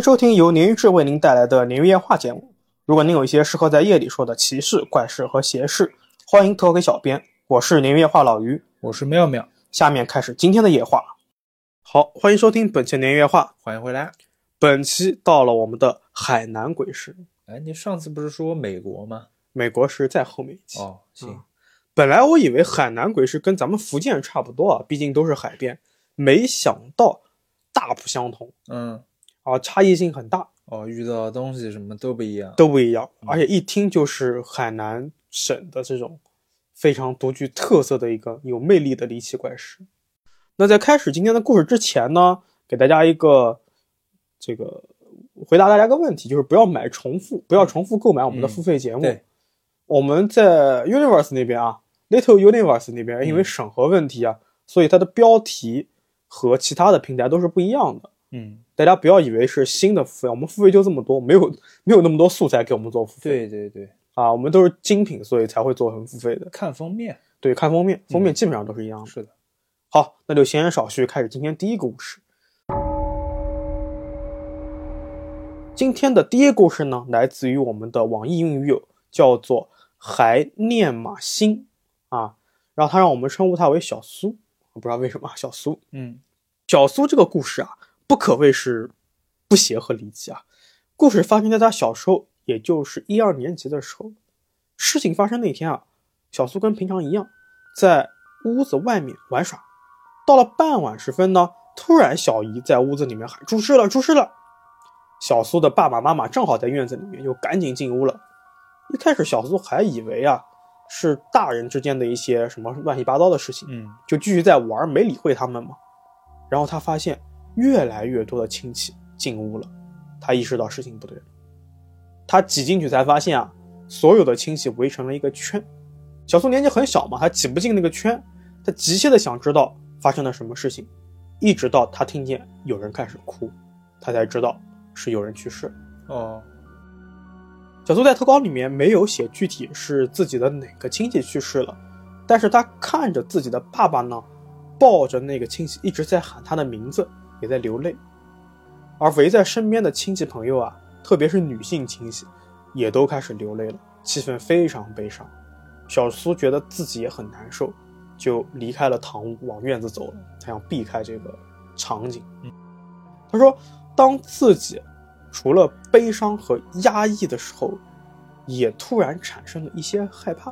迎收听由鲶鱼志为您带来的鲶鱼夜话节目。如果您有一些适合在夜里说的奇事、怪事和邪事，欢迎投给小编。我是鲶鱼夜话老于，我是妙妙，下面开始今天的夜话。好，欢迎收听本期鲶鱼夜话。欢迎回来。本期到了我们的海南鬼市，哎，你上次不是说美国吗？美国是在后面一期。哦，行。本来我以为海南鬼市跟咱们福建差不多啊，毕竟都是海边，没想到大不相同。嗯，啊，差异性很大。哦，遇到的东西什么都不一样，都不一样，而且一听就是海南省的这种非常独具特色的一个有魅力的离奇怪事。那在开始今天的故事之前呢，给大家一个这个回答大家一个问题，就是不要买重复，不要重复购买我们的付费节目。对，我们在 Universe 那边啊，Little Universe 那边因为审核问题啊，所以它的标题和其他的平台都是不一样的。嗯，大家不要以为是新的付费，我们付费就这么多，没有没有那么多素材给我们做付费。对对对，啊，我们都是精品，所以才会做成付费的。看封面，对，看封面，封面基本上都是一样的。是的。好，那就闲言少叙，开始今天第一个故事。今天的第一个故事呢，来自于我们的网易云鱼友，叫做还念马星啊，然后他让我们称呼他为小苏，我不知道为什么小苏。嗯，小苏这个故事啊。不可谓是不协和离奇啊！故事发生在他小时候，也就是一二年级的时候。事情发生那天啊，小苏跟平常一样，在屋子外面玩耍。到了傍晚时分呢，突然小姨在屋子里面喊：“出事了，出事了！”小苏的爸爸妈妈正好在院子里面，就赶紧进屋了。一开始，小苏还以为啊是大人之间的一些什么乱七八糟的事情，嗯，就继续在玩，没理会他们嘛。然后他发现。越来越多的亲戚进屋了，他意识到事情不对了。他挤进去才发现啊，所有的亲戚围成了一个圈。小苏年纪很小嘛，他挤不进那个圈，他急切的想知道发生了什么事情。一直到他听见有人开始哭，他才知道是有人去世。哦，小苏在投稿里面没有写具体是自己的哪个亲戚去世了，但是他看着自己的爸爸呢，抱着那个亲戚一直在喊他的名字。也在流泪，而围在身边的亲戚朋友啊，特别是女性亲戚，也都开始流泪了，气氛非常悲伤。小苏觉得自己也很难受，就离开了堂屋，往院子走了。他想避开这个场景。他说，当自己除了悲伤和压抑的时候，也突然产生了一些害怕。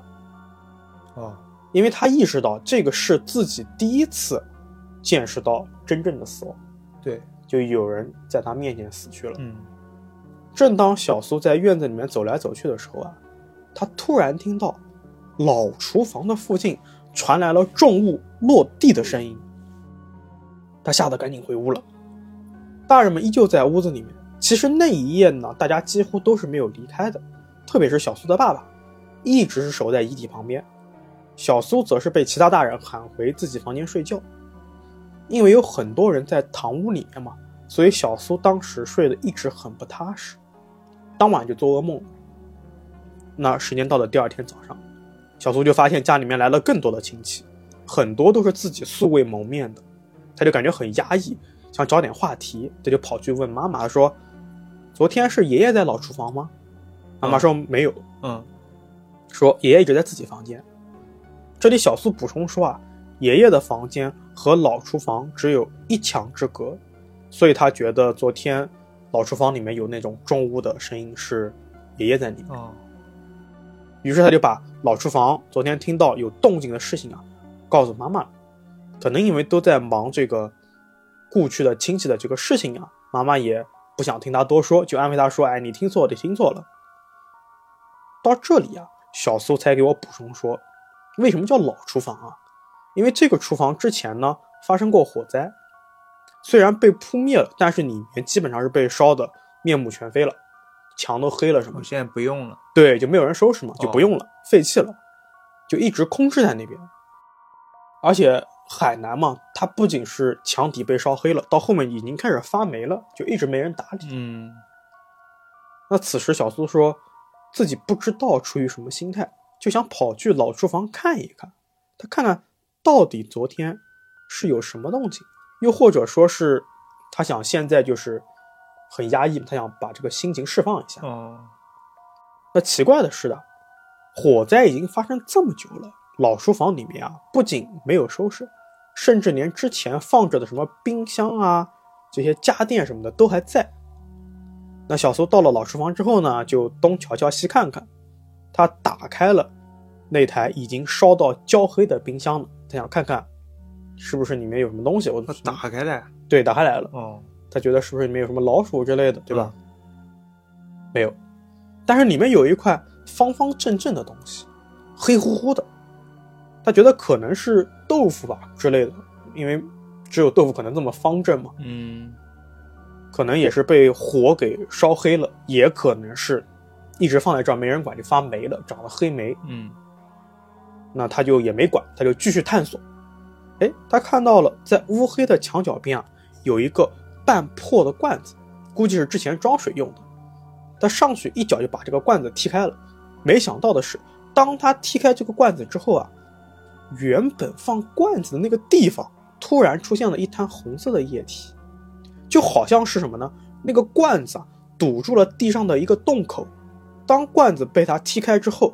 啊，因为他意识到这个是自己第一次见识到真正的死亡。对，就有人在他面前死去了。嗯，正当小苏在院子里面走来走去的时候啊，他突然听到老厨房的附近传来了重物落地的声音。他吓得赶紧回屋了。大人们依旧在屋子里面。其实那一夜呢，大家几乎都是没有离开的，特别是小苏的爸爸，一直是守在遗体旁边。小苏则是被其他大人喊回自己房间睡觉。因为有很多人在堂屋里面嘛，所以小苏当时睡得一直很不踏实，当晚就做噩梦。那时间到了第二天早上，小苏就发现家里面来了更多的亲戚，很多都是自己素未谋面的，他就感觉很压抑，想找点话题，他就跑去问妈妈说：“昨天是爷爷在老厨房吗？”妈妈说：“没有。”嗯，说爷爷一直在自己房间。这里小苏补充说啊。爷爷的房间和老厨房只有一墙之隔，所以他觉得昨天老厨房里面有那种重物的声音是爷爷在里面。哦，于是他就把老厨房昨天听到有动静的事情啊告诉妈妈了。可能因为都在忙这个故去的亲戚的这个事情啊，妈妈也不想听他多说，就安慰他说：“哎，你听错了，你听错了。”到这里啊，小苏才给我补充说：“为什么叫老厨房啊？”因为这个厨房之前呢发生过火灾，虽然被扑灭了，但是里面基本上是被烧的面目全非了，墙都黑了什么。现在不用了，对，就没有人收拾嘛，就不用了，废弃了，就一直空置在那边。而且海南嘛，它不仅是墙底被烧黑了，到后面已经开始发霉了，就一直没人打理。嗯。那此时小苏说自己不知道出于什么心态，就想跑去老厨房看一看，他看看。到底昨天是有什么动静？又或者说是他想现在就是很压抑，他想把这个心情释放一下。哦，那奇怪的是的，火灾已经发生这么久了，老书房里面啊，不仅没有收拾，甚至连之前放着的什么冰箱啊、这些家电什么的都还在。那小苏到了老书房之后呢，就东瞧瞧西看看，他打开了那台已经烧到焦黑的冰箱了，他想看看是不是里面有什么东西。我打开来，对打开来了，哦，他觉得是不是里面有什么老鼠之类的，对吧？没有，但是里面有一块方方正正的东西，黑乎乎的。他觉得可能是豆腐吧之类的，因为只有豆腐可能这么方正嘛。嗯，可能也是被火给烧黑了，也可能是一直放在这儿没人管就发霉了，长了黑霉。嗯，那他就也没管，他就继续探索。哎，他看到了在乌黑的墙角边啊，有一个半破的罐子，估计是之前装水用的。他上去一脚就把这个罐子踢开了。没想到的是，当他踢开这个罐子之后啊，原本放罐子的那个地方突然出现了一滩红色的液体，就好像是什么呢？那个罐子啊堵住了地上的一个洞口。当罐子被他踢开之后，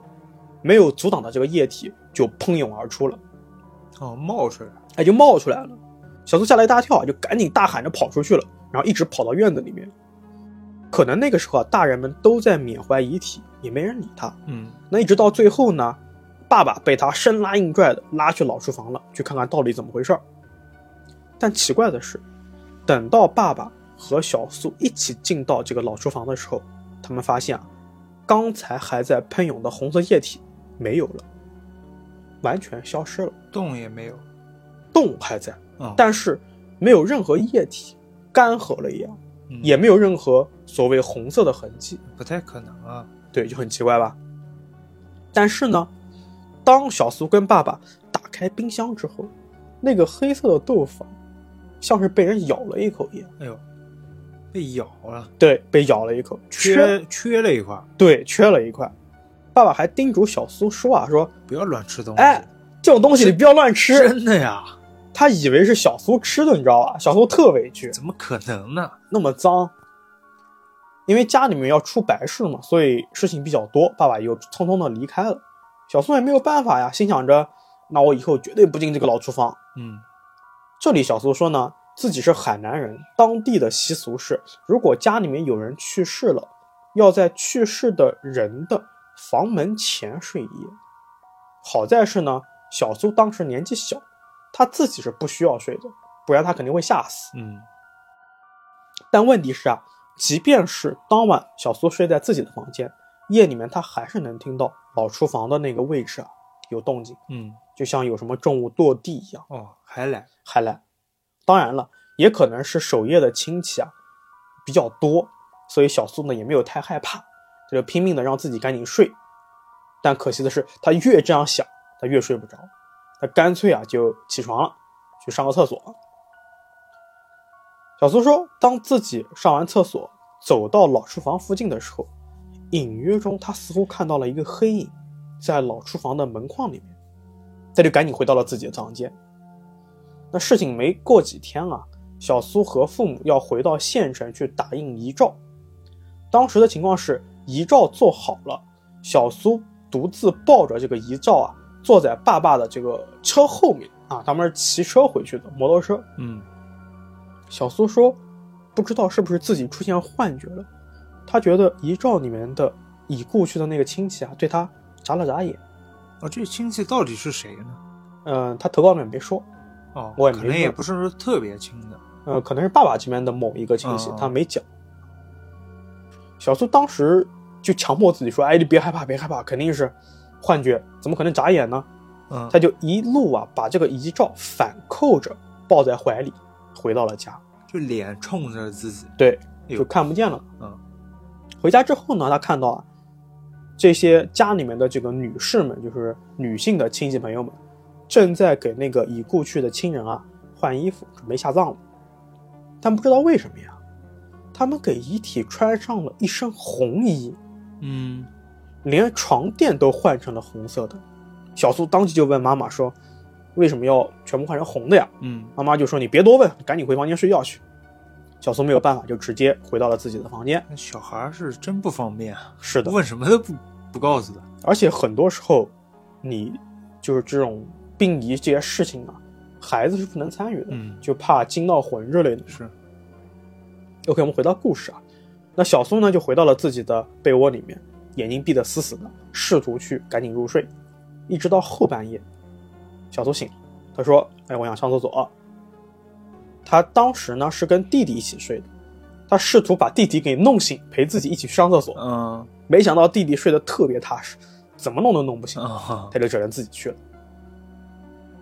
没有阻挡的这个液体就喷涌而出了。哦，冒出来，哎，就冒出来了。小苏吓了一大跳，就赶紧大喊着跑出去了，然后一直跑到院子里面。可能那个时候啊，大人们都在缅怀遗体，也没人理他。嗯，那一直到最后呢，爸爸被他生拉硬拽的拉去老厨房了，去看看到底怎么回事儿。但奇怪的是，等到爸爸和小苏一起进到这个老厨房的时候，他们发现啊，刚才还在喷涌的红色液体没有了，完全消失了。洞也没有，洞还在，哦，但是没有任何液体，干涸了一样，嗯也没有任何所谓红色的痕迹。不太可能啊，对，就很奇怪吧。但是呢，当小苏跟爸爸打开冰箱之后，那个黑色的豆腐啊像是被人咬了一口一样，哎呦，被咬了，对，被咬了一口，缺缺了一块，对，缺了一块。爸爸还叮嘱小苏说啊，说，不要乱吃东西，哎，这种东西你不要乱吃。真的呀？他以为是小苏吃的，你知道吧？小苏特委屈，怎么可能呢？那么脏。因为家里面要出白事嘛，所以事情比较多，爸爸又匆匆的离开了。小苏也没有办法呀，心想着，那我以后绝对不进这个老厨房。嗯，这里小苏说呢，自己是海南人，当地的习俗是，如果家里面有人去世了，要在去世的人的房门前睡一夜。好在是呢，小苏当时年纪小，他自己是不需要睡的，不然他肯定会吓死。嗯，但问题是啊，即便是当晚小苏睡在自己的房间，夜里面他还是能听到老厨房的那个位置啊有动静，嗯，就像有什么重物落地一样。哦，还来，还来。当然了，也可能是守夜的亲戚啊比较多，所以小苏呢也没有太害怕，就拼命的让自己赶紧睡。但可惜的是，他越这样想，他越睡不着，他干脆啊就起床了，去上个厕所。小苏说，当自己上完厕所，走到老厨房附近的时候，隐约中他似乎看到了一个黑影，在老厨房的门框里面，他就赶紧回到了自己的房间。那事情没过几天啊，小苏和父母要回到县城去打印遗照。当时的情况是，遗照做好了，小苏独自抱着这个遗照啊，坐在爸爸的这个车后面啊，他们是骑车回去的，摩托车。嗯，小苏说，不知道是不是自己出现幻觉了，他觉得遗照里面的已故去的那个亲戚啊，对他眨了眨眼。啊，这亲戚到底是谁呢？嗯、他投稿里面没说，哦，我也没可能也不是说特别亲的，呃，可能是爸爸这边的某一个亲戚哦，他没讲。小苏当时就强迫自己说：“哎，你别害怕，别害怕，肯定是幻觉，怎么可能眨眼呢？”嗯，他就一路啊把这个遗照反扣着抱在怀里，回到了家。就脸冲着自己，对，就看不见了。嗯，回家之后呢，他看到啊，这些家里面的这个女士们，就是女性的亲戚朋友们，正在给那个已故去的亲人啊换衣服，准备下葬了。但不知道为什么呀，他们给遗体穿上了一身红衣，嗯，连床垫都换成了红色的。小苏当即就问妈妈说：“为什么要全部换成红的呀？”嗯，妈妈就说：“你别多问，赶紧回房间睡觉去。”小苏没有办法，就直接回到了自己的房间。小孩是真不方便啊，是的，问什么都不不告诉的。而且很多时候，你就是这种殡仪这些事情啊，孩子是不能参与的，嗯，就怕惊到魂之类的。是，OK，我们回到故事啊，那小苏呢就回到了自己的被窝里面，眼睛闭得死死的，试图去赶紧入睡，一直到后半夜，小苏醒了，他说：“哎，我想上厕所。”他当时呢是跟弟弟一起睡的，他试图把弟弟给弄醒，陪自己一起去上厕所，嗯没想到弟弟睡得特别踏实，怎么弄都弄不醒，啊，他就只能自己去了。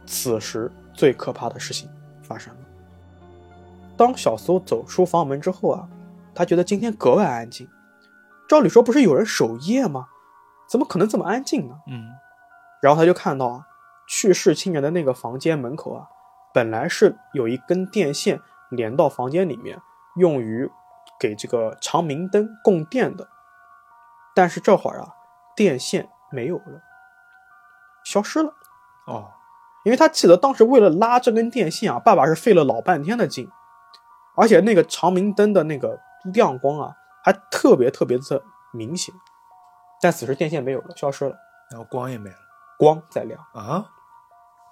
此时最可怕的事情发生了。当小苏走出房门之后啊，他觉得今天格外安静。照理说不是有人守夜吗？怎么可能这么安静呢？嗯然后他就看到啊，去世亲人的那个房间门口啊，本来是有一根电线连到房间里面，用于给这个长明灯供电的。但是这会儿啊，电线没有了，消失了。哦，因为他记得当时为了拉这根电线啊，爸爸是费了老半天的劲，而且那个长明灯的那个亮光啊，还特别特别的明显。但此时电线没有了，消失了，然后光也没了光在亮，啊，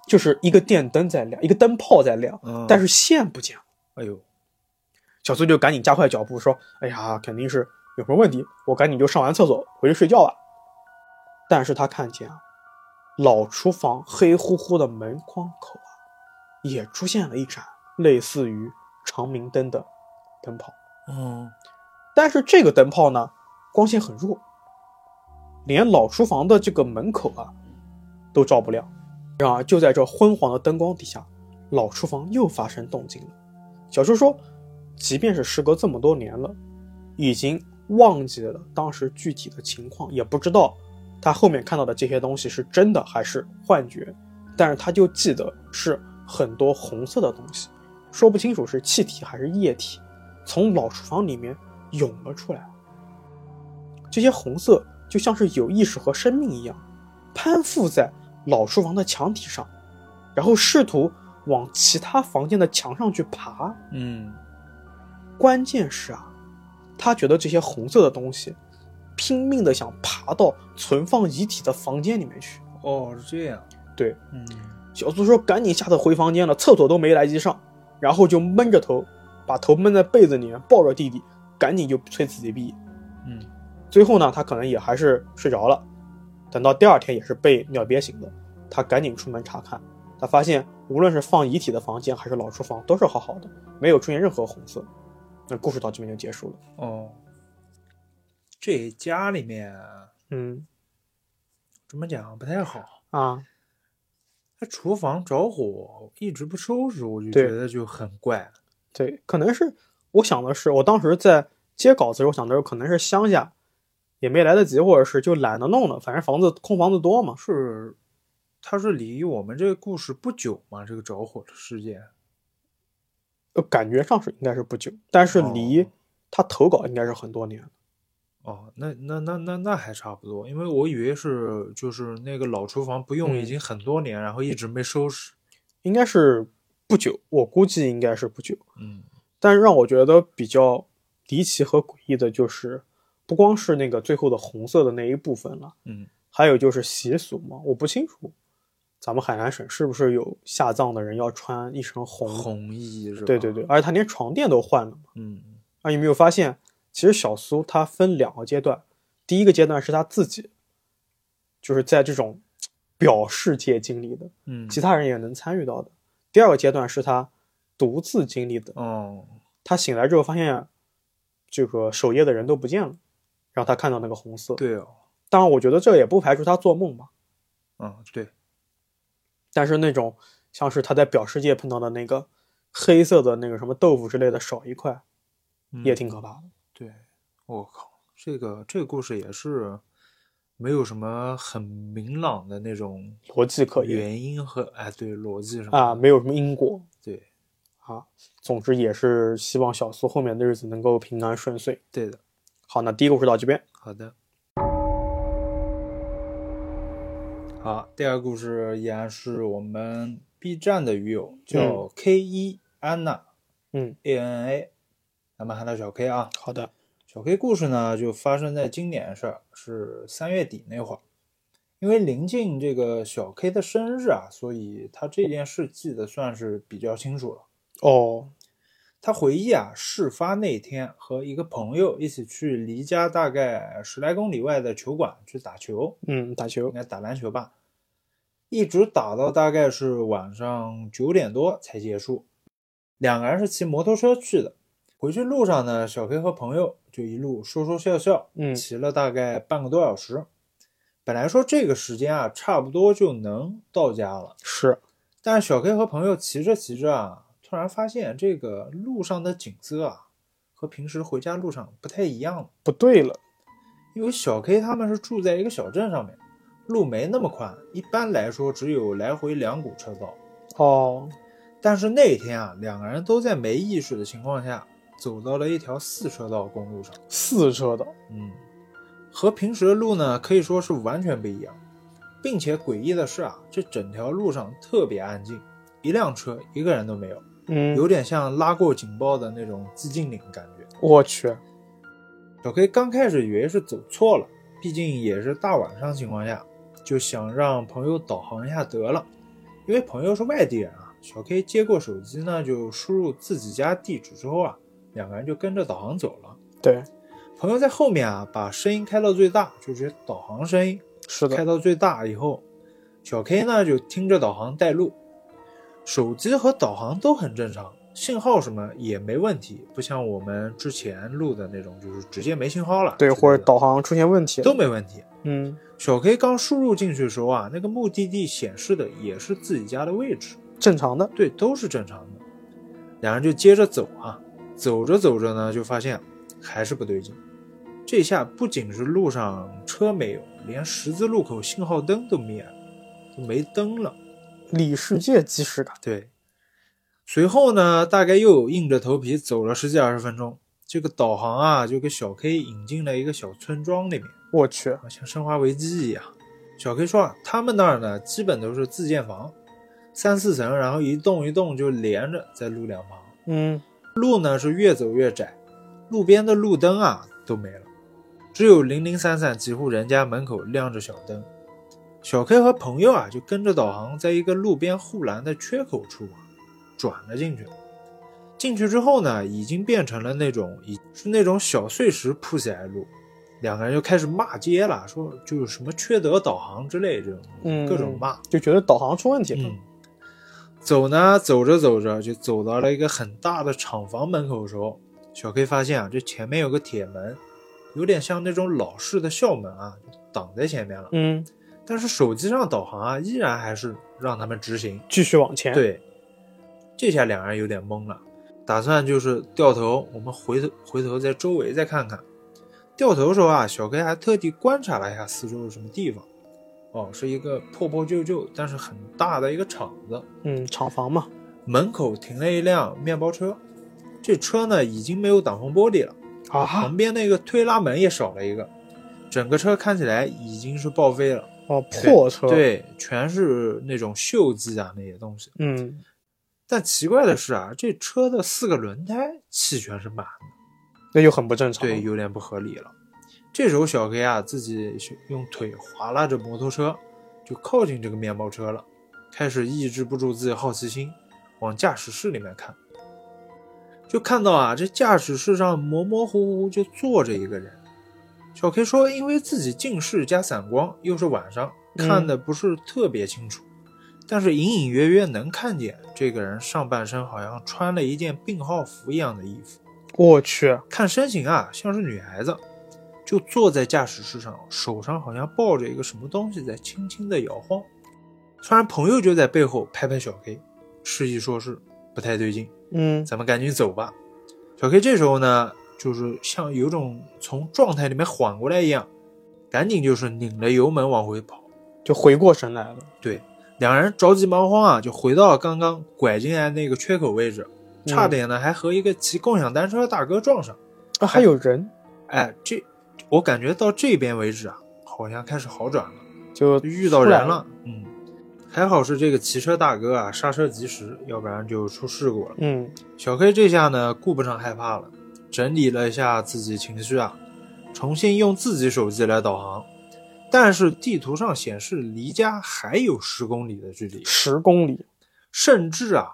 就是一个电灯在亮，一个灯泡在亮，嗯，但是线不见了。哎呦，小苏就赶紧加快脚步说：“哎呀，肯定是有什么问题，我赶紧就上完厕所回去睡觉了。”但是他看见啊，老厨房黑乎乎的门框口啊，也出现了一盏类似于长明灯的灯泡，嗯但是这个灯泡呢，光线很弱，连老厨房的这个门口啊都照不亮。然而就在这昏黄的灯光底下，老厨房又发生动静了。小叔说，即便是时隔这么多年了，已经忘记了当时具体的情况，也不知道他后面看到的这些东西是真的还是幻觉，但是他就记得是很多红色的东西，说不清楚是气体还是液体，从老厨房里面涌了出来。这些红色就像是有意识和生命一样，攀附在老厨房的墙体上，然后试图往其他房间的墙上去爬。嗯关键是啊，他觉得这些红色的东西拼命的想爬到存放遗体的房间里面去。哦，是这样，对，嗯小苏说赶紧吓得回房间了，厕所都没来及上，然后就闷着头，把头闷在被子里面，抱着弟弟，赶紧就催自己毕业。嗯最后呢，他可能也还是睡着了。等到第二天，也是被尿憋醒的。他赶紧出门查看，他发现无论是放遗体的房间还是老厨房，都是好好的，没有出现任何红色。那故事到这边就结束了。哦，这家里面嗯怎么讲不太好。啊，他厨房着火一直不收拾，我就觉得就很怪。对，可能是我想的是，我当时在接稿子时候想的是，可能是乡下也没来得及，或者是就懒得弄了，反正房子空房子多嘛。是，他是离我们这个故事不久嘛？这个着火的事件。呃，感觉上是应该是不久，但是离哦他投稿应该是很多年了。哦，那那那那那还差不多，因为我以为是就是那个老厨房不用已嗯经很多年，然后一直没收拾。应该是不久，我估计应该是不久。嗯但是让我觉得比较离奇和诡异的就是，不光是那个最后的红色的那一部分了，嗯还有就是习俗嘛，我不清楚，咱们海南省是不是有下葬的人要穿一身红？红衣是吧？对对对，，而且他连床垫都换了嘛。嗯啊，有没有发现，其实小苏他分两个阶段，第一个阶段是他自己，就是在这种表世界经历的，嗯，其他人也能参与到的。第二个阶段是他独自经历的，哦，他醒来之后发现，这个守夜的人都不见了，然后他看到那个红色。对哦，当然，我觉得这也不排除他做梦吧。嗯对，但是那种像是他在表世界碰到的那个黑色的那个什么豆腐之类的少一块，嗯也挺可怕的。对，我靠，这个这个故事也是没有什么很明朗的那种逻辑可言原因和哎对逻辑什么啊，没有什么因果对啊。总之也是希望小苏后面的日子能够平安顺遂。对的，好，那第一个故事到这边。好的。好，第二个故事依然是我们 B 站的鱼友叫 K 一安娜嗯 A N A，咱们喊他小 K 啊，好的，小 K 故事呢就发生在今年事儿，是三月底那会儿。因为临近这个小 K 的生日啊，所以他这件事记得算是比较清楚了。哦，他回忆啊，事发那天和一个朋友一起去离家大概十来公里外的球馆去打球，嗯，打球应，该打篮球吧，一直打到大概是晚上九点多才结束。两个人是骑摩托车去的，回去路上呢，小 K 和朋友就一路说说笑笑，嗯骑了大概半个多小时。本来说这个时间啊，差不多就能到家了，是，但是小 K 和朋友骑着骑着啊，突然发现这个路上的景色啊，和平时回家路上不太一样了。不对了，因为小 K 他们是住在一个小镇上面，路没那么宽，一般来说只有来回两股车道。哦，但是那天啊，两个人都在没意识的情况下，走到了一条四车道公路上。四车道，嗯，和平时的路呢，可以说是完全不一样，并且诡异的是啊，这整条路上特别安静，一辆车一个人都没有，嗯，有点像拉过警报的那种寂静岭感觉。我去，小 K 刚开始以为是走错了，毕竟也是大晚上情况下，就想让朋友导航一下得了。因为朋友是外地人啊，小 K 接过手机呢，就输入自己家地址之后啊，两个人就跟着导航走了。对，朋友在后面啊，把声音开到最大，就是导航声音是的，开到最大以后，小 K 呢就听着导航带路，手机和导航都很正常，信号什么也没问题，不像我们之前录的那种，就是直接没信号了，对，或者导航出现问题都没问题。嗯，小 K 刚输入进去的时候啊，那个目的地显示的也是自己家的位置，正常的，对，都是正常的。两人就接着走啊，走着走着呢，就发现还是不对劲。这下不仅是路上车没有，连十字路口信号灯都灭了，都没灯了。里世界即视感，对，随后呢，大概又硬着头皮走了十几二十分钟，这个导航啊，就给小 K 引进了一个小村庄里面。我去，啊，像《生化危机》一样。小 K 说啊，他们那儿呢，基本都是自建房，三四层，然后一栋一栋就连着在路两旁。嗯，路呢是越走越窄，路边的路灯啊都没了，只有零零散散几户人家门口亮着小灯。小 K 和朋友啊就跟着导航，在一个路边护栏的缺口处啊转了进去。进去之后呢，已经变成了那种已是那种小碎石铺起来的路，两个人就开始骂街了，说就是什么缺德导航之类这种，各种骂。就觉得导航出问题了，走呢，走着走着就走到了一个很大的厂房门口的时候，小 K 发现啊，这前面有个铁门，有点像那种老式的校门啊，挡在前面了。嗯，但是手机上导航啊，依然还是让他们直行。继续往前，，对，这下两人有点懵了，打算就是掉头，我们回头回头在周围再看看。掉头的时候啊，小 K 还特地观察了一下四周有什么地方。哦，是一个破破旧旧但是很大的一个厂子，嗯，厂房嘛，门口停了一辆面包车，这车呢已经没有挡风玻璃了，啊旁，边那个推拉门也少了一个，整个车看起来已经是报废了。哦，破车，，对，全是那种锈迹啊那些东西。嗯，但奇怪的是啊，这车的四个轮胎气全是满的，那就很不正常，对，，有点不合理了。这时候小 K 啊自己用腿划拉着摩托车，就靠近这个面包车了，开始抑制不住自己好奇心，往驾驶室里面看。就看到啊，这驾驶室上模模糊糊就坐着一个人。小 K 说，因为自己近视加散光，又是晚上，嗯看的不是特别清楚，但是隐隐约约能看见这个人上半身好像穿了一件病号服一样的衣服。我去，看身形啊，像是女孩子，就坐在驾驶室上，手上好像抱着一个什么东西在轻轻的摇晃。突然，朋友就在背后拍拍小 K，示意说是不太对劲，嗯，咱们赶紧走吧。小 K 这时候呢，就是像有种从状态里面缓过来一样，赶紧就是拧了油门往回跑。就回过神来了，对，两人着急忙慌啊，就回到了刚刚拐进来那个缺口位置，差点呢还和一个骑共享单车的大哥撞上。啊，还有人，哎，这我感觉到这边为止啊，好像开始好转了，就就遇到人了。嗯，还好是这个骑车大哥啊刹车及时，要不然就出事故了。嗯，小黑这下呢顾不上害怕了，整理了一下自己情绪啊，重新用自己手机来导航，但是地图上显示离家还有十公里的距离，十公里，甚至啊，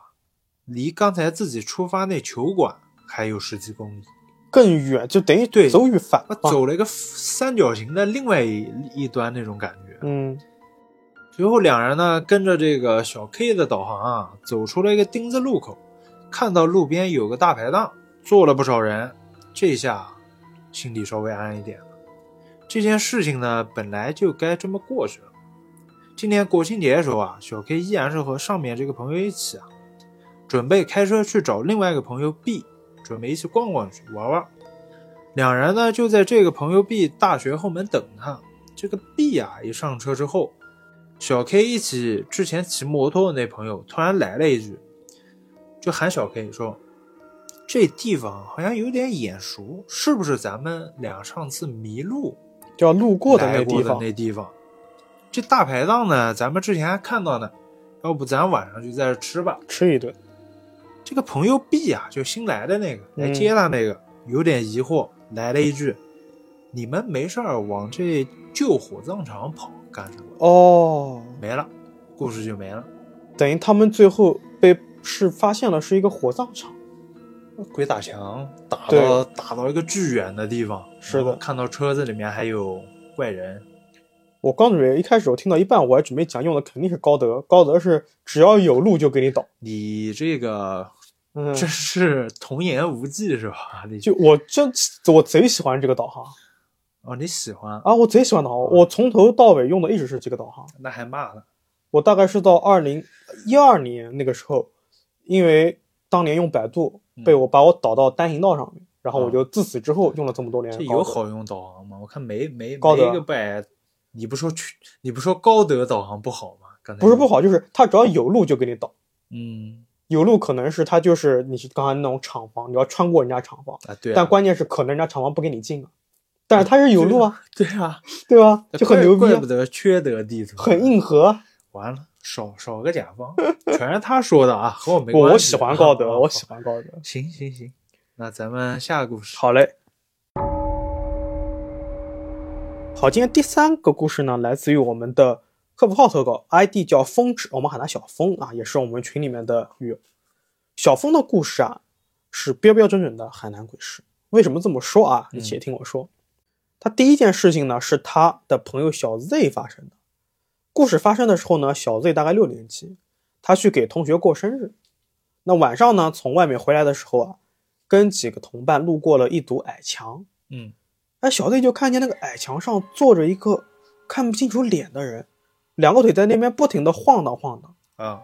离刚才自己出发那球馆还有十几公里，更远，就等于对走与反。走了一个三角形的另外一一端那种感觉。嗯，随后两人呢跟着这个小 K 的导航啊，走出了一个丁字路口，看到路边有个大排档，坐了不少人，这下心里稍微安一点了。这件事情呢本来就该这么过去了。今年国庆节的时候啊，小 K 依然是和上面这个朋友一起啊，准备开车去找另外一个朋友 B，准备一起逛逛去玩玩。两人呢就在这个朋友 B 大学后门等他。这个 B 啊一上车之后，小 K 一起之前骑摩托的那朋友突然来了一句，就喊小 K 说：“这地方好像有点眼熟，是不是咱们俩上次迷路叫路过的那地方，那地方？这大排档呢，咱们之前还看到呢，要不咱晚上就在这吃吧。”吃一顿。这个朋友 B 啊，就新来的那个来嗯接他那个，有点疑惑，来了一句：“你们没事儿往这旧火葬场跑干什么哦，？”没了，故事就没了。等于他们最后被是发现了是一个火葬场。鬼打墙打对到打到一个巨远的地方，是的看到车子里面还有怪人，我刚准备一开始我听到一半，我还准备讲用的肯定是高德，高德是只要有路就给你导。你这个嗯，这是童言无忌是吧？你就我真我贼喜欢这个导航哦，你喜欢，啊，我贼喜欢导航，我从头到尾用的一直是这个导航。那还骂呢？我大概是到二零一二年那个时候，因为当年用百度嗯被我把我导到单行道上面，然后我就自此之后用了这么多年这。有好用导航吗？我看没没高德没一个拜，你不说去，你不说高德导航不好吗？刚才不是不，好，就是它只要有路就给你导。嗯有路可能是他就是你是刚才那种厂房，你要穿过人家厂房，啊对啊，但关键是可能人家厂房不给你进啊。但是他是有路啊，对啊，对吧？就很牛逼啊怪怪不，得缺德地图，很硬核。完了，少少个甲方，全是他说的啊，和我没关系。我喜欢高啊德，我喜。欢高德。行行行，那咱们下个故事。好嘞。好，今天第三个故事呢，来自于我们的客服号投稿，ID 叫风纸，我们喊他小风啊，也是我们群里面的。小风的故事啊，是标标准准的海南鬼事。为什么这么说啊？你且听我说。他第一件事情呢，是他的朋友小 Z 发生的。故事发生的时候呢，小 Z 大概六年级，他去给同学过生日。那晚上呢，从外面回来的时候啊，跟几个同伴路过了一堵矮墙，嗯哎，小 Z 就看见那个矮墙上坐着一个看不清楚脸的人，两个腿在那边不停的晃荡晃荡。啊，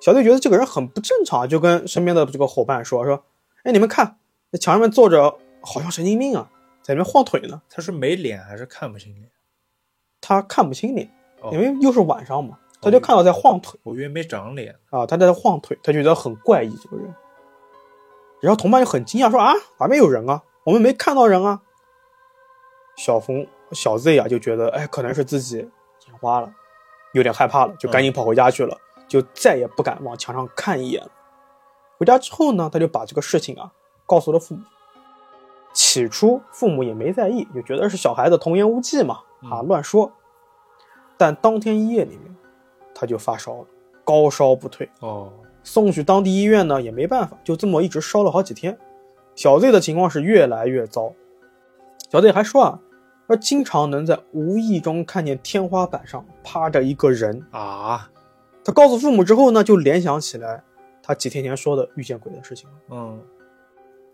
小 Z 觉得这个人很不正常，就跟身边的这个伙伴说说：“哎，你们看，那墙上面坐着好像神经病啊，在那边晃腿呢。他是没脸还是看不清脸？”他看不清脸，哦因为又是晚上嘛，他就看到在晃腿我以为没长脸。啊，他在晃腿，他觉得很怪异这个人。然后同伴就很惊讶说：“啊，哪边有人啊？我们没看到人啊。”小冯小 Z 啊就觉得，哎，可能是自己眼花了，有点害怕了，就赶紧跑回家去了，就再也不敢往墙上看一眼了。回家之后呢，他就把这个事情啊告诉了父母。起初父母也没在意，就觉得是小孩子童言无忌嘛，啊嗯乱说。但当天夜里面，他就发烧了，高烧不退，哦，送去当地医院呢也没办法，就这么一直烧了好几天。小 Z 的情况是越来越糟，小 Z 还说啊，说经常能在无意中看见天花板上趴着一个人。啊，他告诉父母之后呢，就联想起来他几天前说的遇见鬼的事情了，嗯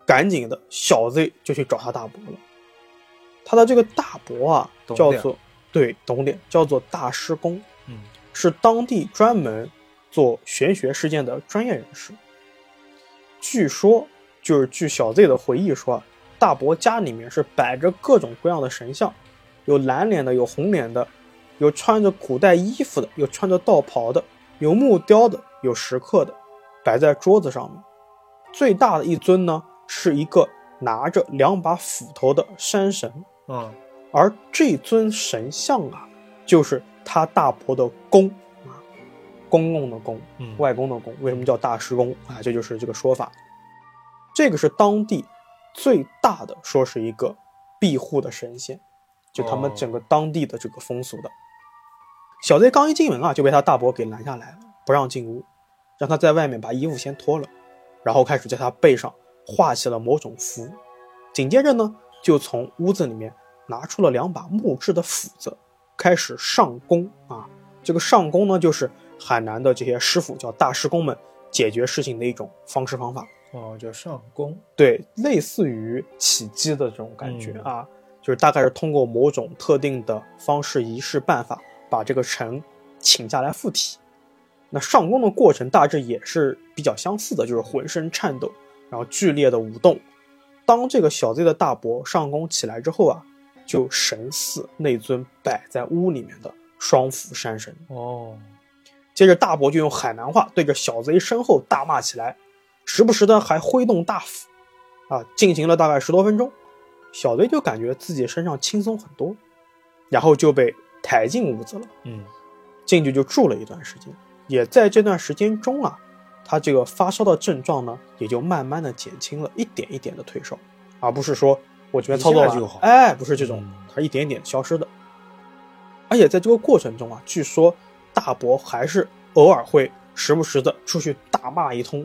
赶紧的小 Z 就去找他大伯了。他的这个大伯啊，叫做对懂点，叫做大师公。嗯是当地专门做玄学事件的专业人士。据说，就是据小 Z 的回忆说啊，大伯家里面是摆着各种各样的神像，有蓝脸的，有红脸的，有穿着古代衣服的，有穿着道袍的，有木雕的，有石刻的，摆在桌子上面。最大的一尊呢，是一个拿着两把斧头的山神，嗯而这尊神像啊，就是他大伯的公啊，公公的公，嗯，外公的公。为什么叫大师公啊？这就是这个说法。这个是当地最大的说是一个庇护的神仙，就他们哦整个当地的这个风俗的。小 Z 刚一进门啊，就被他大伯给拦下来了，不让进屋，让他在外面把衣服先脱了，然后开始在他背上画起了某种符。紧接着呢，就从屋子里面拿出了两把木质的斧子，开始上工啊。这个上工呢，就是海南的这些师傅叫大师工们解决事情的一种方式方法。哦，叫上宫。对，类似于起机的这种感觉嗯啊，就是大概是通过某种特定的方式、仪式、办法，把这个臣请下来附体。那上宫的过程大致也是比较相似的，就是浑身颤抖，然后剧烈的舞动。当这个小 Z 的大伯上宫起来之后啊，就神似那尊摆在屋里面的双斧山神。哦，接着大伯就用海南话对着小贼身后大骂起来，时不时的还挥动大斧，啊，进行了大概十多分钟，小雷就感觉自己身上轻松很多，然后就被抬进屋子了，嗯，进去就住了一段时间，也在这段时间中啊，他这个发烧的症状呢，也就慢慢的减轻了，一点一点的退烧，而不是说我这边操作就好哎，不是这种嗯，它一点点消失的。而且在这个过程中啊，据说大伯还是偶尔会时不时的出去大骂一通。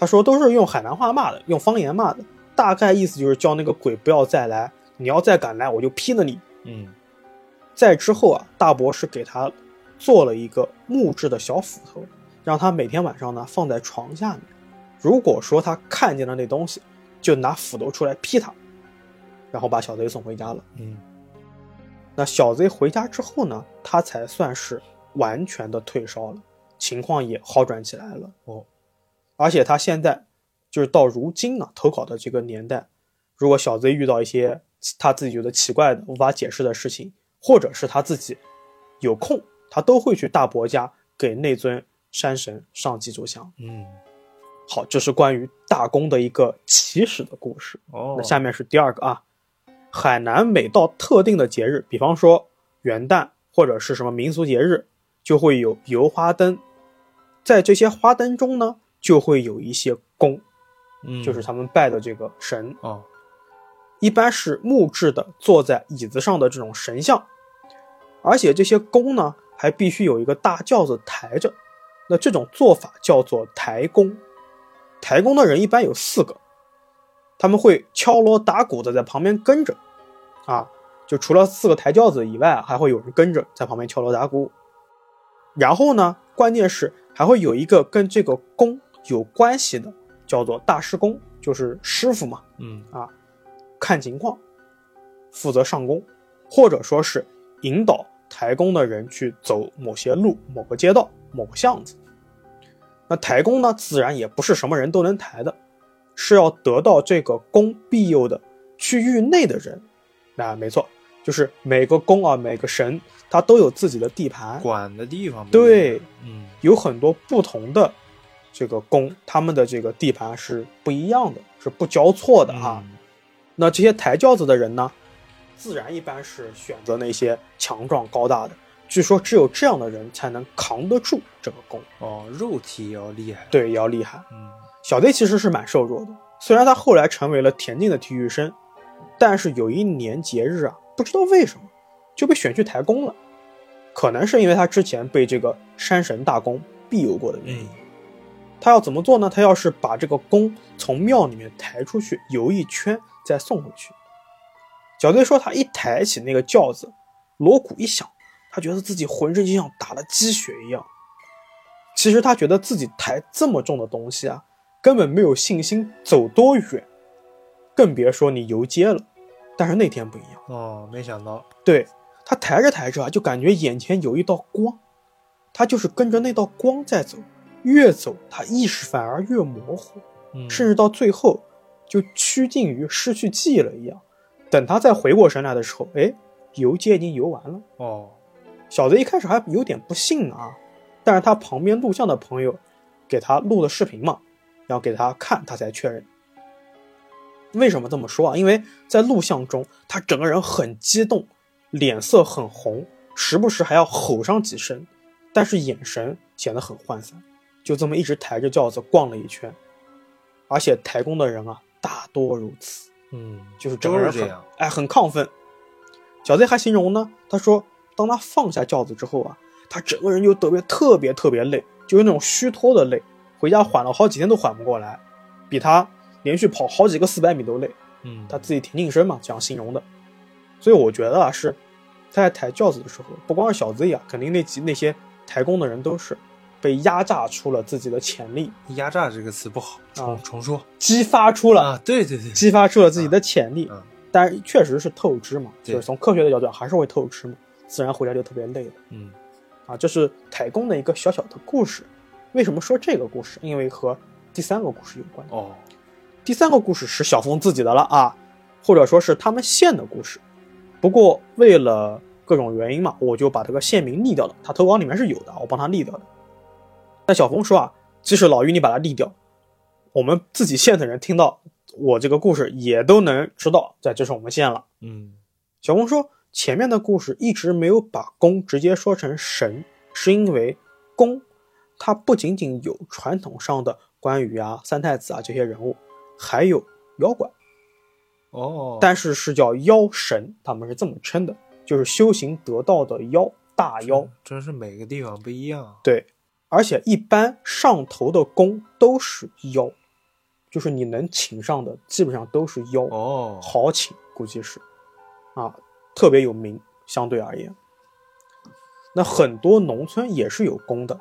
他说都是用海南话骂的，用方言骂的，大概意思就是叫那个鬼不要再来，你要再敢来，我就劈了你。嗯，在之后啊，大伯是给他做了一个木质的小斧头，让他每天晚上呢放在床下面。如果说他看见了那东西，就拿斧头出来劈他，然后把小贼送回家了。嗯，那小贼回家之后呢，他才算是完全的退烧了，情况也好转起来了。哦，而且他现在就是到如今啊投稿的这个年代，如果小 Z 遇到一些他自己觉得奇怪的、无法解释的事情，或者是他自己有空，他都会去大伯家给那尊山神上祭祖香。嗯，好，这是关于大公的一个起始的故事。哦，那下面是第二个啊，海南每到特定的节日，比方说元旦或者是什么民俗节日，就会有油花灯，在这些花灯中呢，就会有一些宫，嗯，就是他们拜的这个神，哦，一般是木质的，坐在椅子上的这种神像，而且这些宫呢，还必须有一个大轿子抬着，那这种做法叫做抬宫。抬宫的人一般有四个，他们会敲锣打鼓的在旁边跟着，啊，就除了四个抬轿子以外，还会有人跟着在旁边敲锣打鼓。然后呢，关键是还会有一个跟这个公有关系的，叫做大师公，就是师傅嘛，嗯啊，看情况，负责上工，或者说是引导抬工的人去走某些路、某个街道、某个巷子。那抬工呢，自然也不是什么人都能抬的，是要得到这个工庇佑的区域内的人。那没错，就是每个宫啊，每个神，他都有自己的地盘，管的地方对，嗯，有很多不同的这个宫，他们的这个地盘是不一样的，是不交错的啊。嗯那这些抬轿子的人呢，自然一般是选择那些强壮高大的。据说只有这样的人才能扛得住这个弓，哦，肉体也要厉害，，对，也要厉害。嗯，小队其实是蛮瘦弱的，虽然他后来成为了田径的体育生，但是有一年节日啊，不知道为什么就被选去抬弓了，可能是因为他之前被这个山神大公庇佑过的原因。嗯，他要怎么做呢？他要是把这个弓从庙里面抬出去，游一圈再送回去。小队说，他一抬起那个轿子，锣鼓一响，他觉得自己浑身就像打了鸡血一样。其实他觉得自己抬这么重的东西啊，根本没有信心走多远，更别说你游街了。但是那天不一样，哦，没想到，对他抬着抬着啊，就感觉眼前有一道光，他就是跟着那道光在走，越走他意识反而越模糊。嗯，甚至到最后就趋近于失去记忆了一样。等他再回过神来的时候，哎，游街已经游完了。哦，小子一开始还有点不信啊，但是他旁边录像的朋友给他录了视频嘛，然后给他看，他才确认。为什么这么说啊？因为在录像中，他整个人很激动，脸色很红，时不时还要吼上几声，但是眼神显得很涣散，就这么一直抬着轿子逛了一圈。而且抬弓的人啊，大多如此，嗯，就是整个人很。哎很亢奋。小 Z 还形容呢，他说，当他放下轿子之后啊，他整个人就特别特别特别累，就是那种虚脱的累，回家缓了好几天都缓不过来，比他连续跑好几个四百米都累。嗯，他自己挺近身嘛，这样形容的。所以我觉得啊，是他在抬轿子的时候，不光是小 Z 啊，肯定那几那些抬弓的人都是被压榨出了自己的潜力，压榨这个词不好，啊重重说激发出了、啊，对对对，激发出了自己的潜力。嗯但是确实是透支嘛，就是从科学的角度讲，还是会透支嘛，自然回来就特别累了嗯啊。这是抬弓的一个小小的故事。为什么说这个故事？因为和第三个故事有关。哦，第三个故事是小峰自己的了啊，或者说是他们县的故事。不过为了各种原因嘛，我就把这个县名匿掉了。他投稿里面是有的，我帮他匿掉的。但小峰说啊，即使老于你把它立掉，我们自己县的人听到我这个故事也都能知道，在这是我们县了。嗯小峰说，前面的故事一直没有把公直接说成神，是因为公它不仅仅有传统上的关羽啊、三太子啊这些人物，还有妖怪。哦，但是是叫妖神，他们是这么称的，就是修行得道的妖大妖。真是每个地方不一样。对，而且一般上头的宫都是妖，就是你能请上的基本上都是妖，哦，好请估计是，啊，特别有名，相对而言。那很多农村也是有宫的，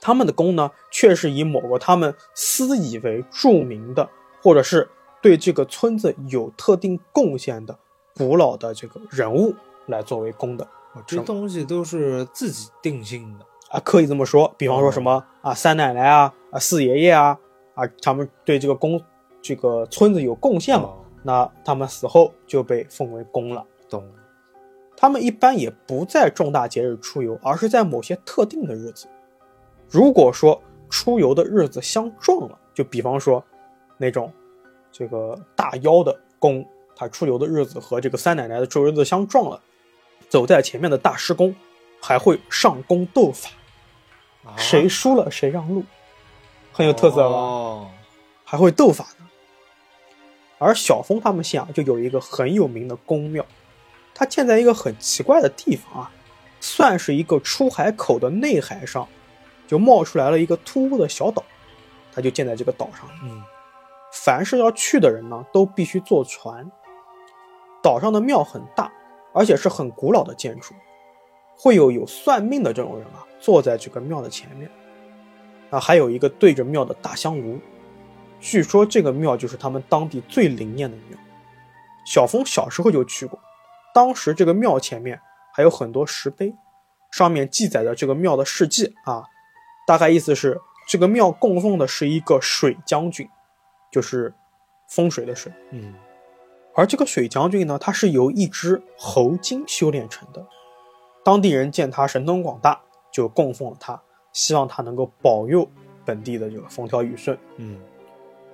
他们的宫呢，却是以某个他们私以为著名的，或者是对这个村子有特定贡献的古老的这个人物来作为宫的哦这东西都是自己定性的。啊，可以这么说。比方说什么啊，三奶奶啊，啊，四爷爷啊，啊，他们对这个公这个村子有贡献嘛，哦那他们死后就被奉为公了。懂了。他们一般也不在重大节日出游，而是在某些特定的日子。如果说出游的日子相撞了，就比方说那种这个大妖的公，他出游的日子和这个三奶奶的出游日子相撞了，走在前面的大师公还会上宫斗法，啊谁输了谁让路，很有特色吧？哦，还会斗法呢。而小峰他们县啊，就有一个很有名的宫庙，它建在一个很奇怪的地方啊，算是一个出海口的内海上，就冒出来了一个突兀的小岛，它就建在这个岛上。嗯，凡是要去的人呢，都必须坐船。岛上的庙很大，而且是很古老的建筑，会有有算命的这种人啊，坐在这个庙的前面。啊，还有一个对着庙的大香炉，据说这个庙就是他们当地最灵验的庙。小峰小时候就去过，当时这个庙前面还有很多石碑，上面记载着这个庙的事迹啊，大概意思是这个庙供奉的是一个水将军，就是风水的水。嗯，而这个水将军呢，他是由一只猴精修炼成的。当地人见他神通广大，就供奉了他，希望他能够保佑本地的这个风调雨顺。嗯，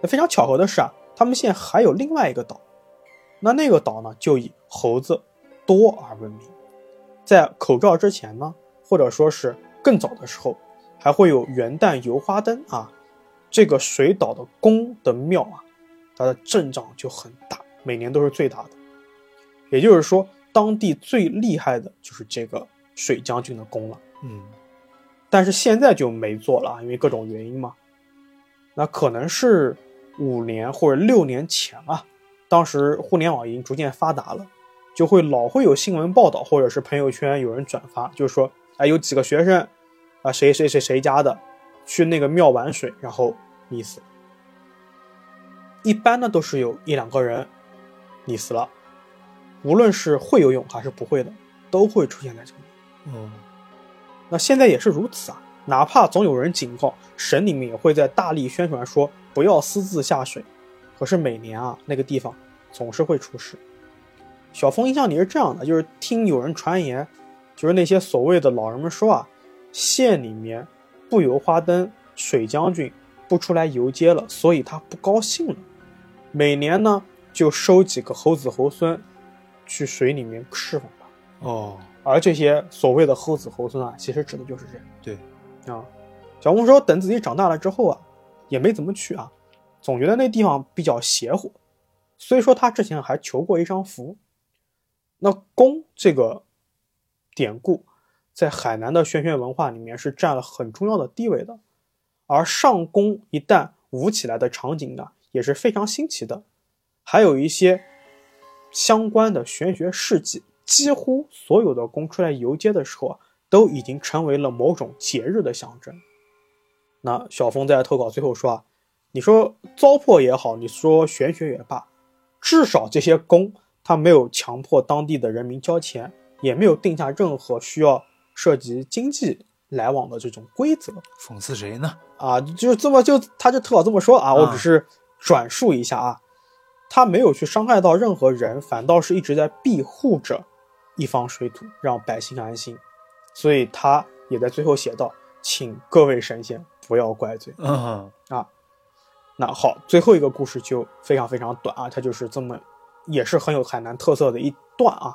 那非常巧合的是啊，他们县还有另外一个岛，那那个岛呢就以猴子多而闻名。在口罩之前呢，或者说是更早的时候，还会有元旦游花灯啊。这个水岛的宫的庙啊，它的阵仗就很大，每年都是最大的。也就是说，当地最厉害的就是这个水将军的宫了。嗯，但是现在就没做了，因为各种原因嘛。那可能是五年或者六年前啊，当时互联网已经逐渐发达了，就会老会有新闻报道或者是朋友圈有人转发，就是说，哎，有几个学生啊，谁谁谁谁家的去那个庙玩水，然后溺死。一般呢都是有一两个人溺死了，无论是会游泳还是不会的，都会出现在这里。嗯，那现在也是如此啊，哪怕总有人警告，省里面也会在大力宣传说不要私自下水，可是每年啊，那个地方总是会出事。小峰印象里是这样的，就是听有人传言，就是那些所谓的老人们说啊，县里面不游花灯，水将军不出来游街了，所以他不高兴了，每年呢就收几个猴子猴孙去水里面侍奉他。哦，而这些所谓的后子猴孙啊，其实指的就是人。对，啊，小红说等自己长大了之后啊，也没怎么去啊，总觉得那地方比较邪乎，所以说他之前还求过一张符。那宫这个典故，在海南的玄学文化里面是占了很重要的地位的，而上宫一旦舞起来的场景呢，也是非常新奇的，还有一些相关的玄学事迹，几乎所有的宫出来游街的时候啊，都已经成为了某种节日的象征。那小峰在投稿最后说啊，你说糟粕也好，你说玄学也罢，至少这些宫他没有强迫当地的人民交钱，也没有定下任何需要涉及经济来往的这种规则讽刺谁呢？啊，就这么就他就投稿这么说啊，我只是转述一下啊，他没有去伤害到任何人，反倒是一直在庇护着一方水土，让百姓安心，所以他也在最后写道，请各位神仙。不要怪罪嗯啊！那好，最后一个故事就非常非常短啊，它就是这么，也是很有海南特色的一段啊。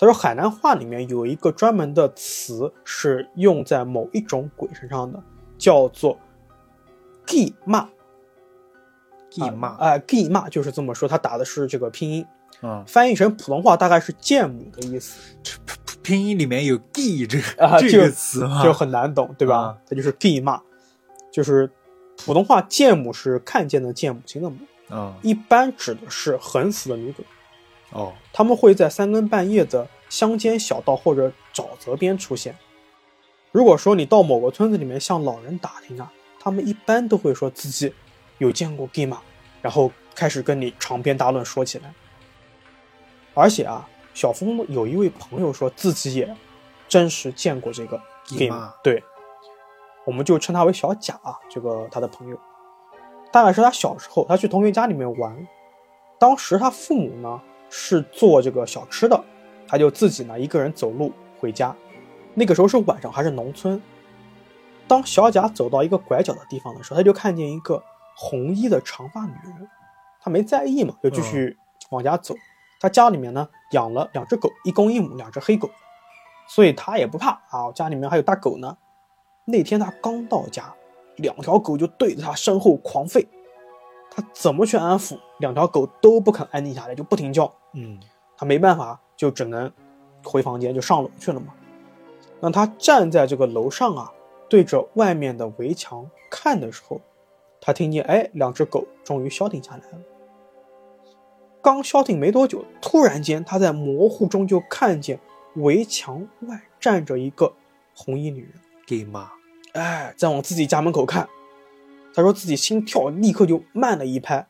他说，海南话里面有一个专门的词是用在某一种鬼身上的，叫做“地骂”。地骂，哎，地骂就是这么说，他打的是这个拼音，嗯，翻译成普通话大概是见母的意思。拼音里面有 “gay” 这啊个这个 词吗？就很难懂，对吧啊？它就是祭骂。就是普通话“见母”是看见的见母亲的母，嗯一般指的是横死的女鬼。哦他们会在三更半夜的乡间小道或者沼泽边出现。如果说你到某个村子里面向老人打听啊，他们一般都会说自己有见过 gay 马，然后开始跟你长篇大论说起来。而且啊，小峰有一位朋友说自己也真实见过这个 game，，对，我们就称他为小贾啊，这个他的朋友，大概是他小时候他去同学家里面玩，当时他父母呢是做这个小吃的，他就自己呢一个人走路回家，那个时候是晚上，还是农村。当小贾走到一个拐角的地方的时候，他就看见一个红衣的长发女人，他没在意嘛，就继续往家走。他家里面呢养了两只狗，一公一母，两只黑狗，所以他也不怕啊，家里面还有大狗呢。那天他刚到家，两条狗就对着他身后狂吠，他怎么去安抚，两条狗都不肯安静下来，就不停叫。嗯他没办法，就只能回房间，就上楼去了嘛。那他站在这个楼上啊，对着外面的围墙看的时候，他听见，哎，两只狗终于消停下来了。刚消停没多久，突然间他在模糊中就看见围墙外站着一个红衣女人。给妈，哎，再往自己家门口看，他说自己心跳立刻就慢了一拍，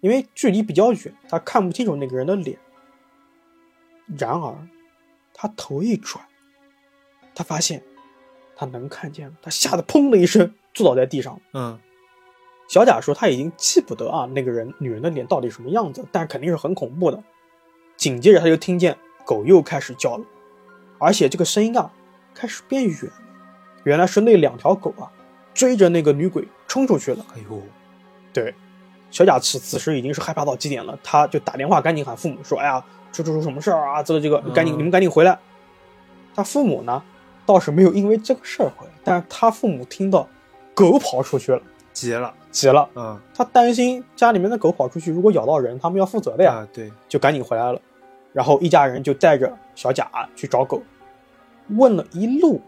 因为距离比较远，他看不清楚那个人的脸。然而，他头一转，他发现他能看见了，他吓得砰的一声坐倒在地上。嗯小贾说他已经记不得啊那个人女人的脸到底什么样子，但肯定是很恐怖的。紧接着他就听见狗又开始叫了，而且这个声音啊开始变远了。原来是那两条狗啊追着那个女鬼冲出去了。哎呦，对，小贾此此时已经是害怕到极点了，他就打电话赶紧喊父母说：“哎呀，出出出什么事儿啊？这个这个，赶紧嗯你们赶紧回来。”他父母呢倒是没有因为这个事儿回来，但是他父母听到狗跑出去了，急了，急了。嗯他担心家里面的狗跑出去，如果咬到人，他们要负责的呀，啊，对，就赶紧回来了。然后一家人就带着小贾去找狗，问了一路，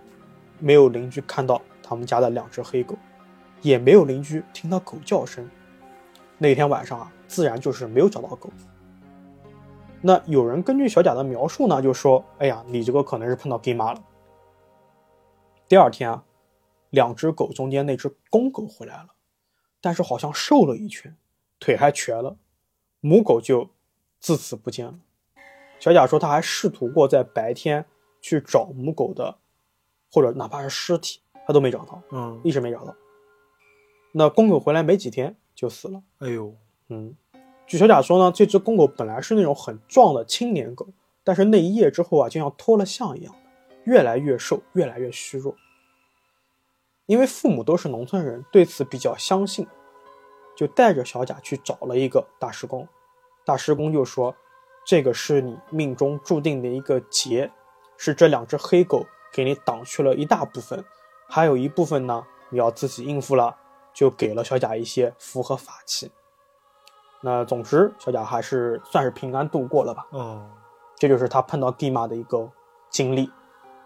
没有邻居看到他们家的两只黑狗，也没有邻居听到狗叫声。那天晚上啊，自然就是没有找到狗。那有人根据小贾的描述呢，就说：“哎呀，你这个可能是碰到 gay 妈了。”第二天啊，两只狗中间那只公狗回来了，但是好像瘦了一圈，腿还瘸了，母狗就自此不见了。小贾说，他还试图过在白天去找母狗的，或者哪怕是尸体，他都没找到，嗯，一直没找到。那公狗回来没几天就死了。哎呦，嗯，据小贾说呢，这只公狗本来是那种很壮的青年狗，但是那一夜之后啊，就像脱了相一样的，越来越瘦，越来越虚弱。因为父母都是农村人，对此比较相信，就带着小贾去找了一个大师公。大师公就说：“这个是你命中注定的一个劫，是这两只黑狗给你挡去了一大部分，还有一部分呢，你要自己应付了。就给了小贾一些符和法器。那总之，小贾还是算是平安度过了吧。嗯，这就是他碰到 Gima 的一个经历，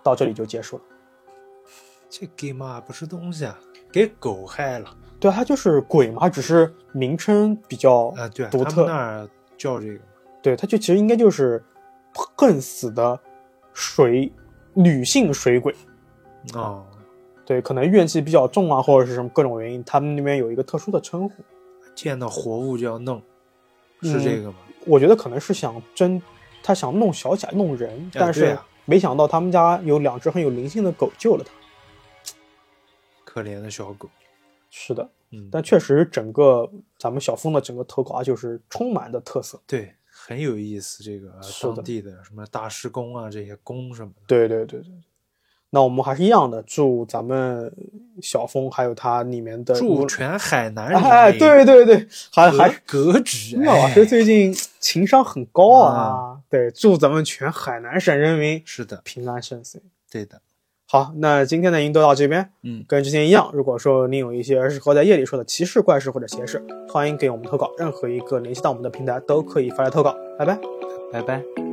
到这里就结束了。这 Gima 不是东西啊，给狗害了。对啊，它就是鬼嘛，只是名称比较啊，对啊，独特那儿叫这个。对，它就其实应该就是恨死的水女性水鬼。哦，对，可能怨气比较重啊，或者是什么各种原因，他们那边有一个特殊的称呼。见到活物就要弄，是这个吗？我觉得可能是想真，他想弄小贾弄人，但是没想到他们家有两只很有灵性的狗救了他。可怜的小狗。是的，嗯，但确实整个咱们小峰的整个投稿啊，就是充满的特色。对，很有意思。这个当地的什么大师宫啊，这些宫什么的。对对对对。那我们还是一样的，祝咱们小峰还有他里面的祝全海南人哎，对对对，还还格格局。穆老哎师最近情商很高啊。对，祝咱们全海南省人民是的，平安顺遂。对的。好，那今天的音都到这边。嗯，跟之前一样，如果说您有一些适合在夜里说的奇事、怪事或者邪事，欢迎给我们投稿，任何一个联系到我们的平台都可以发来投稿。拜拜。拜拜。